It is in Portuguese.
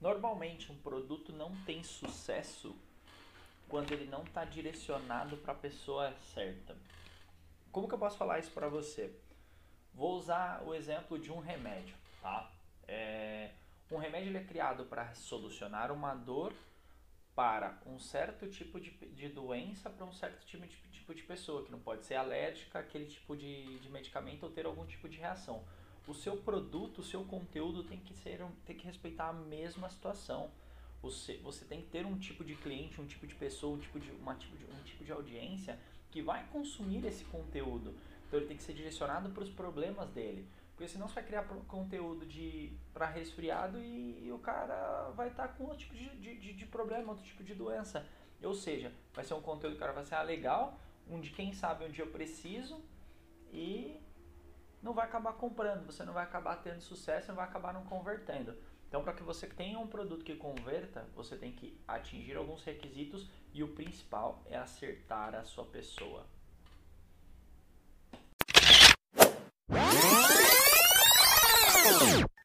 Normalmente um produto não tem sucesso quando ele não está direcionado para a pessoa certa. Como que eu posso falar isso para você? Vou usar o exemplo de um remédio, tá? É, um remédio ele é criado para solucionar uma dor para um certo tipo de, de doença para um certo tipo de, tipo de pessoa, que não pode ser alérgica àquele tipo de, de medicamento ou ter algum tipo de reação. O seu produto, o seu conteúdo tem que, ser, tem que respeitar a mesma situação. Você, você tem que ter um tipo de cliente, um tipo de pessoa, um tipo de, uma tipo de, um tipo de audiência que vai consumir esse conteúdo. Então ele tem que ser direcionado para os problemas dele. Porque senão você vai criar conteúdo de para resfriado e, e, o cara vai estar tá com outro tipo de, de, de, problema, outro tipo de doença. Ou seja, vai ser um conteúdo que o cara vai ser ah, legal, um de quem sabe onde eu preciso e não vai acabar comprando, você não vai acabar tendo sucesso, não vai acabar não convertendo. Então, para que você tenha um produto que converta, você tem que atingir alguns requisitos e o principal é acertar a sua pessoa.